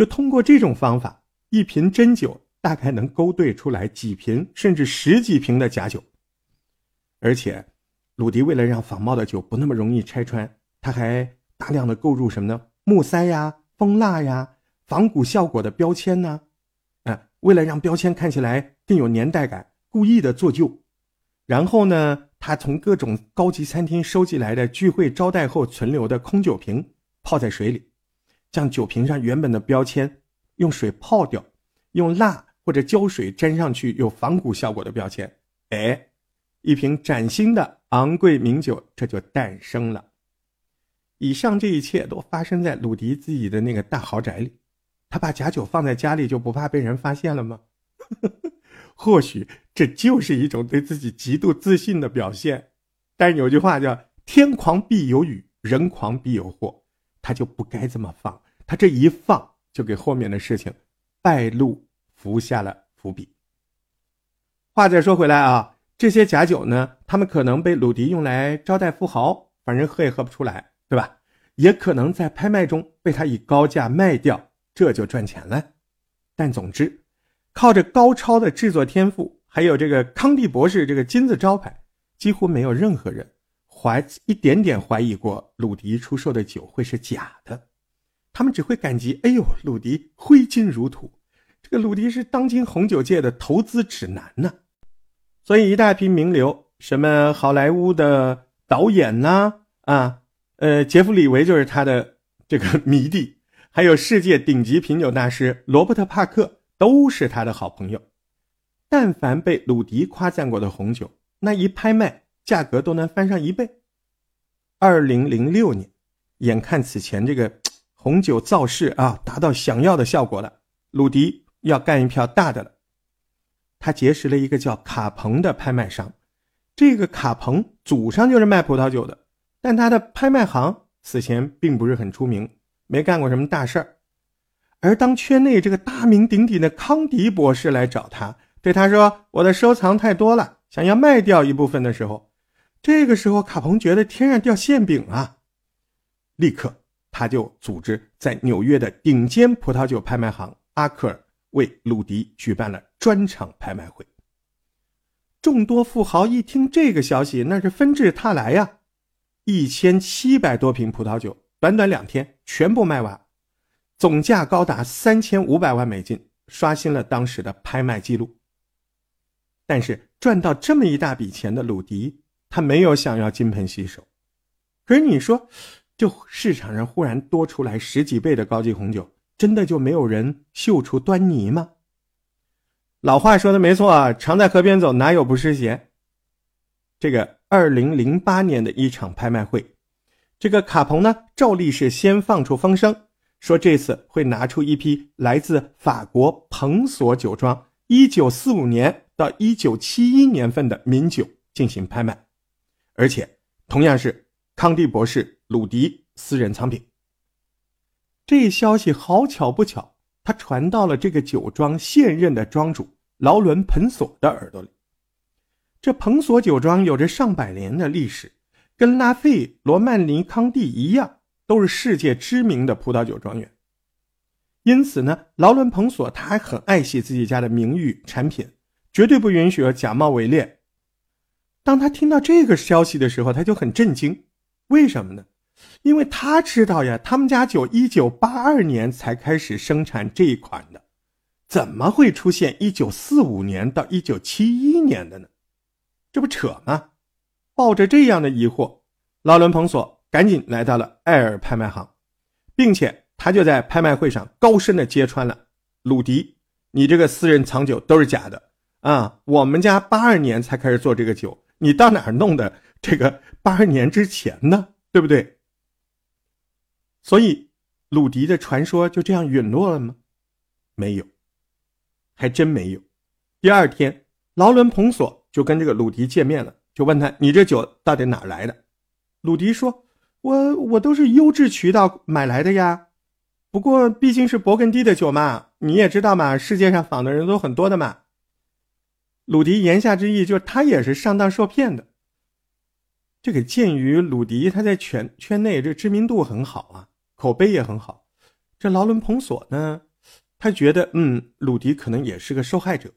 就通过这种方法，一瓶真酒大概能勾兑出来几瓶甚至十几瓶的假酒。而且，鲁迪为了让仿冒的酒不那么容易拆穿，他还大量的购入什么呢？木塞呀、蜂蜡呀、仿古效果的标签呢？啊，为了让标签看起来更有年代感，故意的做旧。然后呢，他从各种高级餐厅收集来的聚会招待后存留的空酒瓶泡在水里，将酒瓶上原本的标签用水泡掉，用蜡或者胶水粘上去有仿古效果的标签。哎。一瓶崭新的昂贵名酒这就诞生了。以上这一切都发生在鲁迪自己的那个大豪宅里。他把假酒放在家里就不怕被人发现了吗？或许这就是一种对自己极度自信的表现。但有句话叫“天狂必有雨，人狂必有祸”，他就不该这么放。他这一放，就给后面的事情败露伏下了伏笔。话再说回来啊。这些假酒呢，他们可能被鲁迪用来招待富豪，反正喝也喝不出来，对吧？也可能在拍卖中被他以高价卖掉，这就赚钱了。但总之，靠着高超的制作天赋，还有这个康帝博士这个金字招牌，几乎没有任何人怀一点点怀疑过鲁迪出售的酒会是假的。他们只会感激：哎呦，鲁迪挥金如土，这个鲁迪是当今红酒界的投资指南呢。所以，一大批名流，什么好莱坞的导演呐，啊，呃，杰弗里维就是他的这个迷弟，还有世界顶级品酒大师罗伯特帕克都是他的好朋友。但凡被鲁迪夸赞过的红酒，那一拍卖，价格都能翻上一倍。二零零六年，眼看此前这个红酒造势啊，达到想要的效果了，鲁迪要干一票大的了。他结识了一个叫卡彭的拍卖商，这个卡彭祖上就是卖葡萄酒的，但他的拍卖行此前并不是很出名，没干过什么大事儿。而当圈内这个大名鼎鼎的康迪博士来找他，对他说：“我的收藏太多了，想要卖掉一部分的时候，这个时候卡彭觉得天上掉馅饼啊！立刻他就组织在纽约的顶尖葡萄酒拍卖行阿克尔。”为鲁迪举办了专场拍卖会。众多富豪一听这个消息，那是纷至沓来呀！一千七百多瓶葡萄酒，短短两天全部卖完，总价高达三千五百万美金，刷新了当时的拍卖记录。但是赚到这么一大笔钱的鲁迪，他没有想要金盆洗手。可是你说，就市场上忽然多出来十几倍的高级红酒？真的就没有人嗅出端倪吗？老话说的没错啊，常在河边走，哪有不湿鞋？这个二零零八年的一场拍卖会，这个卡彭呢，照例是先放出风声，说这次会拿出一批来自法国彭索酒庄一九四五年到一九七一年份的名酒进行拍卖，而且同样是康帝博士鲁迪私人藏品。这消息好巧不巧，他传到了这个酒庄现任的庄主劳伦·彭索的耳朵里。这彭索酒庄有着上百年的历史，跟拉菲、罗曼尼康帝一样，都是世界知名的葡萄酒庄园。因此呢，劳伦·彭索他还很爱惜自己家的名誉产品，绝对不允许假冒伪劣。当他听到这个消息的时候，他就很震惊。为什么呢？因为他知道呀，他们家酒一九八二年才开始生产这一款的，怎么会出现一九四五年到一九七一年的呢？这不扯吗？抱着这样的疑惑，劳伦·彭索赶紧来到了艾尔拍卖行，并且他就在拍卖会上高声的揭穿了鲁迪：“你这个私人藏酒都是假的啊！我们家八二年才开始做这个酒，你到哪儿弄的这个八二年之前呢？对不对？”所以，鲁迪的传说就这样陨落了吗？没有，还真没有。第二天，劳伦·彭索就跟这个鲁迪见面了，就问他：“你这酒到底哪来的？”鲁迪说：“我我都是优质渠道买来的呀。不过毕竟是勃艮第的酒嘛，你也知道嘛，世界上仿的人都很多的嘛。”鲁迪言下之意就是他也是上当受骗的。这个鉴于鲁迪他在圈圈内这知名度很好啊。口碑也很好，这劳伦·彭索呢，他觉得，嗯，鲁迪可能也是个受害者，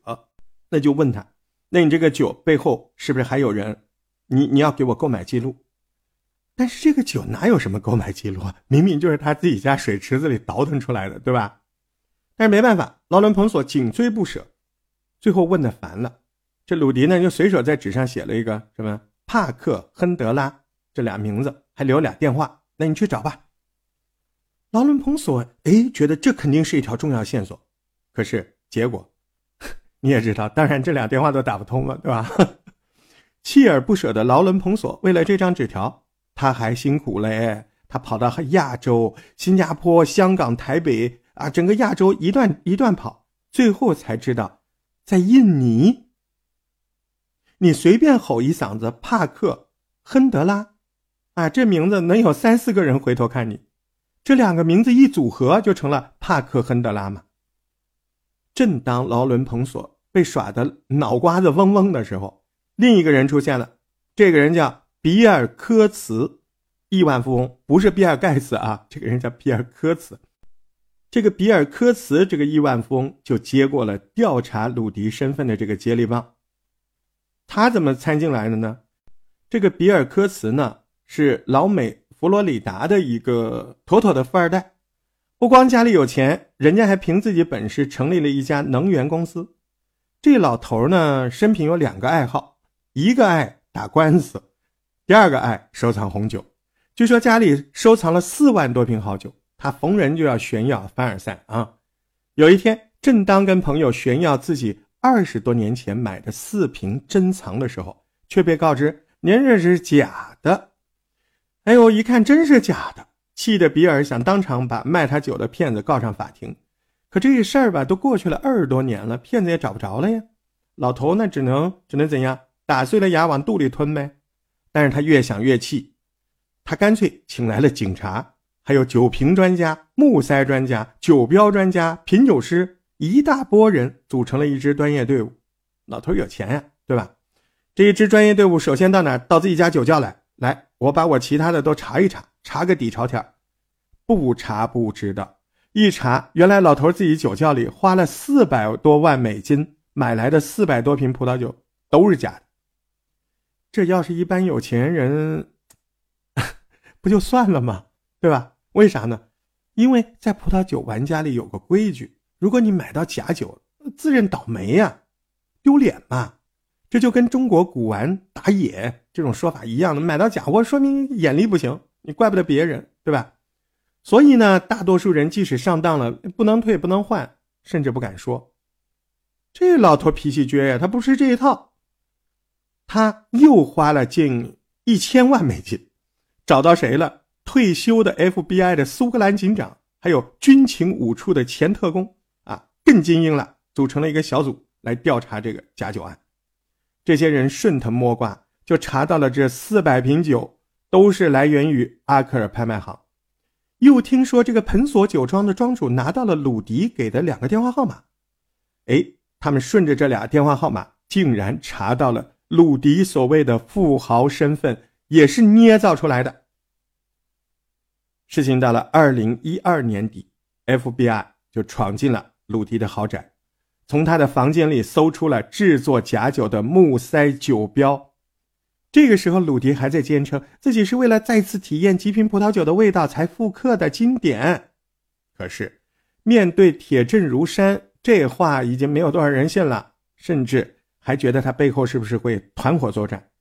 那就问他，那你这个酒背后是不是还有人？你你要给我购买记录。但是这个酒哪有什么购买记录啊？明明就是他自己家水池子里倒腾出来的，对吧？但是没办法，劳伦彭索紧追不舍，最后问的烦了，这鲁迪呢就随手在纸上写了一个什么帕克亨德拉这俩名字，还留俩电话，那你去找吧。劳伦·彭索，哎，觉得这肯定是一条重要线索，可是结果，你也知道，当然这俩电话都打不通了，对吧？锲而不舍的劳伦·彭索，为了这张纸条，他还辛苦嘞，他跑到亚洲、新加坡、香港、台北啊，整个亚洲一段一段跑，最后才知道，在印尼，你随便吼一嗓子帕克亨德拉，啊，这名字能有三四个人回头看你。这两个名字一组合，就成了帕克·亨德拉嘛。正当劳伦·彭索被耍的脑瓜子嗡嗡的时候，另一个人出现了。这个人叫比尔·科茨，亿万富翁，不是比尔·盖茨啊。这个人叫比尔·科茨。这个比尔·科茨这个亿万富翁就接过了调查鲁迪身份的这个接力棒。他怎么参进来的呢？这个比尔·科茨呢，是老美。佛罗里达的一个妥妥的富二代，不光家里有钱，人家还凭自己本事成立了一家能源公司。这老头呢，生平有两个爱好，一个爱打官司，第二个爱收藏红酒。据说家里收藏了四万多瓶好酒，他逢人就要炫耀凡尔赛啊。有一天，正当跟朋友炫耀自己二十多年前买的四瓶珍藏的时候，却被告知您这是假。哎呦！一看真是假的，气得比尔想当场把卖他酒的骗子告上法庭。可这事儿吧，都过去了二十多年了，骗子也找不着了呀。老头那只能只能怎样？打碎了牙往肚里吞呗。但是他越想越气，他干脆请来了警察，还有酒瓶专家、木塞专家、酒标专家、品酒师，一大波人组成了一支专业队伍。老头有钱呀，对吧？这一支专业队伍首先到哪？到自己家酒窖来。来，我把我其他的都查一查，查个底朝天不查不知道，一查，原来老头自己酒窖里花了四百多万美金买来的四百多瓶葡萄酒都是假的。这要是一般有钱人，不就算了吗？对吧？为啥呢？因为在葡萄酒玩家里有个规矩，如果你买到假酒，自认倒霉呀，丢脸嘛。这就跟中国古玩打野这种说法一样的，买到假货说明眼力不行，你怪不得别人，对吧？所以呢，大多数人即使上当了，不能退不能换，甚至不敢说。这老头脾气倔呀，他不吃这一套，他又花了近一千万美金，找到谁了？退休的 FBI 的苏格兰警长，还有军情五处的前特工啊，更精英了，组成了一个小组来调查这个假酒案。这些人顺藤摸瓜，就查到了这四百瓶酒都是来源于阿克尔拍卖行。又听说这个盆锁酒庄的庄主拿到了鲁迪给的两个电话号码。哎，他们顺着这俩电话号码，竟然查到了鲁迪所谓的富豪身份也是捏造出来的。事情到了二零一二年底，FBI 就闯进了鲁迪的豪宅。从他的房间里搜出了制作假酒的木塞酒标。这个时候，鲁迪还在坚称自己是为了再次体验极品葡萄酒的味道才复刻的经典。可是，面对铁证如山，这话已经没有多少人信了，甚至还觉得他背后是不是会团伙作战？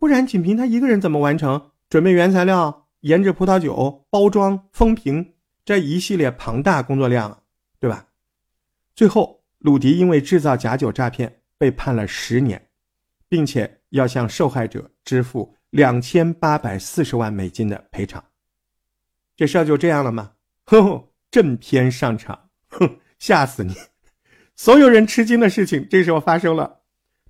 不然，仅凭他一个人怎么完成准备原材料、研制葡萄酒、包装、封瓶这一系列庞大工作量？对吧？最后。鲁迪因为制造假酒诈骗被判了十年，并且要向受害者支付两千八百四十万美金的赔偿。这事儿就这样了吗？哼，正片上场，哼，吓死你！所有人吃惊的事情这时候发生了。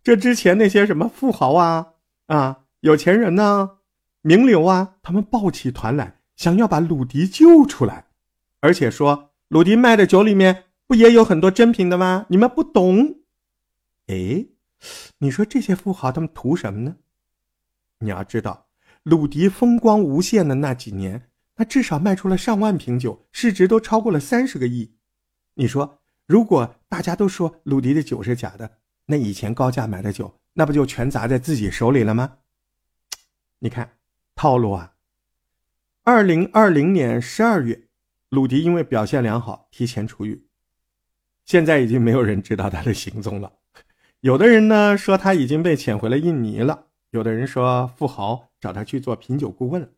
这之前那些什么富豪啊、啊有钱人呐、名流啊，他们抱起团来，想要把鲁迪救出来，而且说鲁迪卖的酒里面。不也有很多真品的吗？你们不懂。哎，你说这些富豪他们图什么呢？你要知道，鲁迪风光无限的那几年，他至少卖出了上万瓶酒，市值都超过了三十个亿。你说如果大家都说鲁迪的酒是假的，那以前高价买的酒，那不就全砸在自己手里了吗？你看套路啊！二零二零年十二月，鲁迪因为表现良好提前出狱，现在已经没有人知道他的行踪了。有的人呢说他已经被遣回了印尼了，有的人说富豪找他去做品酒顾问。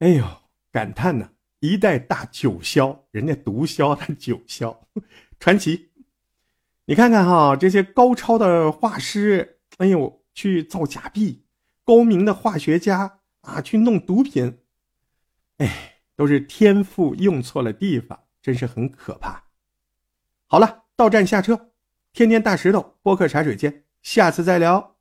哎呦，感叹呢！一代大酒枭，人家毒枭，他酒枭，传奇。你看看哈，这些高超的画师，哎呦，去造假币；高明的化学家啊，去弄毒品。哎，都是天赋用错了地方，真是很可怕。好了，到站下车，天天大石头播客茶水间，下次再聊。